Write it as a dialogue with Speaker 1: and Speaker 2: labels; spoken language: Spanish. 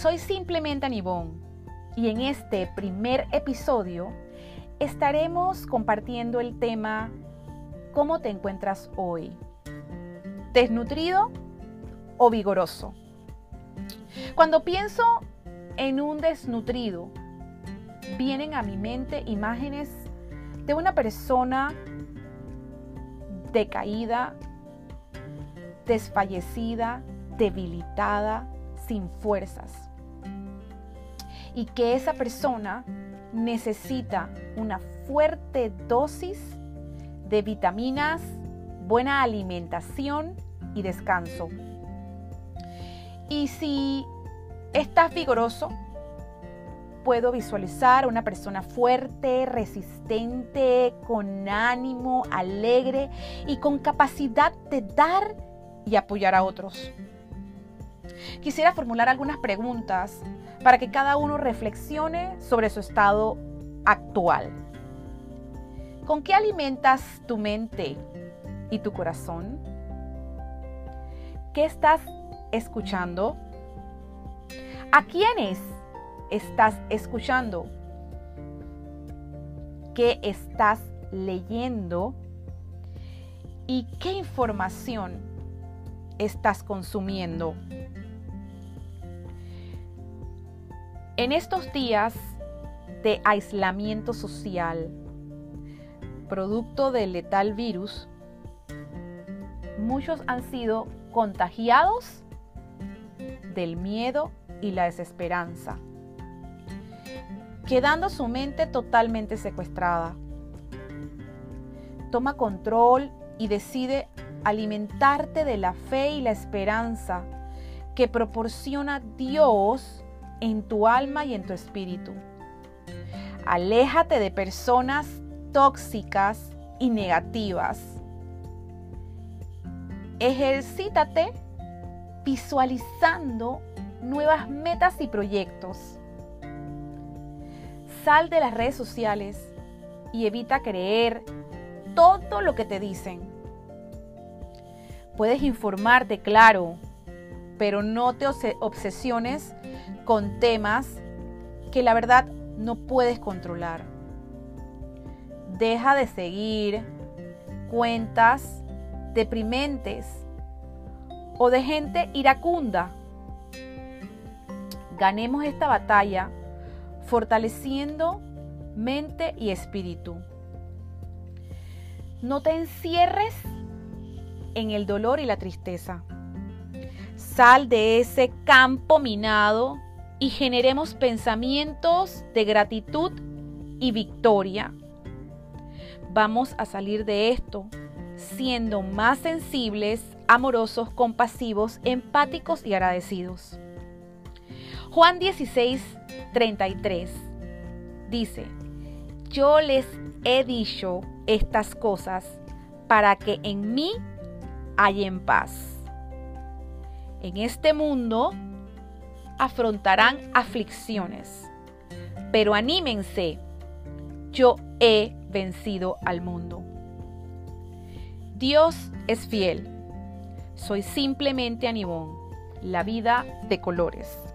Speaker 1: Soy simplemente Anibón y en este primer episodio estaremos compartiendo el tema ¿Cómo te encuentras hoy? ¿Desnutrido o vigoroso? Cuando pienso en un desnutrido, vienen a mi mente imágenes de una persona decaída, desfallecida, debilitada, sin fuerzas. Y que esa persona necesita una fuerte dosis de vitaminas, buena alimentación y descanso. Y si estás vigoroso, puedo visualizar una persona fuerte, resistente, con ánimo, alegre y con capacidad de dar y apoyar a otros. Quisiera formular algunas preguntas para que cada uno reflexione sobre su estado actual. ¿Con qué alimentas tu mente y tu corazón? ¿Qué estás escuchando? ¿A quiénes estás escuchando? ¿Qué estás leyendo? ¿Y qué información estás consumiendo? En estos días de aislamiento social, producto del letal virus, muchos han sido contagiados del miedo y la desesperanza quedando su mente totalmente secuestrada. Toma control y decide alimentarte de la fe y la esperanza que proporciona Dios en tu alma y en tu espíritu. Aléjate de personas tóxicas y negativas. Ejercítate visualizando nuevas metas y proyectos Sal de las redes sociales y evita creer todo lo que te dicen. Puedes informarte, claro, pero no te obsesiones con temas que la verdad no puedes controlar. Deja de seguir cuentas deprimentes o de gente iracunda. Ganemos esta batalla fortaleciendo mente y espíritu. No te encierres en el dolor y la tristeza. Sal de ese campo minado y generemos pensamientos de gratitud y victoria. Vamos a salir de esto siendo más sensibles, amorosos, compasivos, empáticos y agradecidos. Juan 16, 33 dice, yo les he dicho estas cosas para que en mí en paz. En este mundo afrontarán aflicciones, pero anímense, yo he vencido al mundo. Dios es fiel. Soy simplemente Anibón, la vida de colores.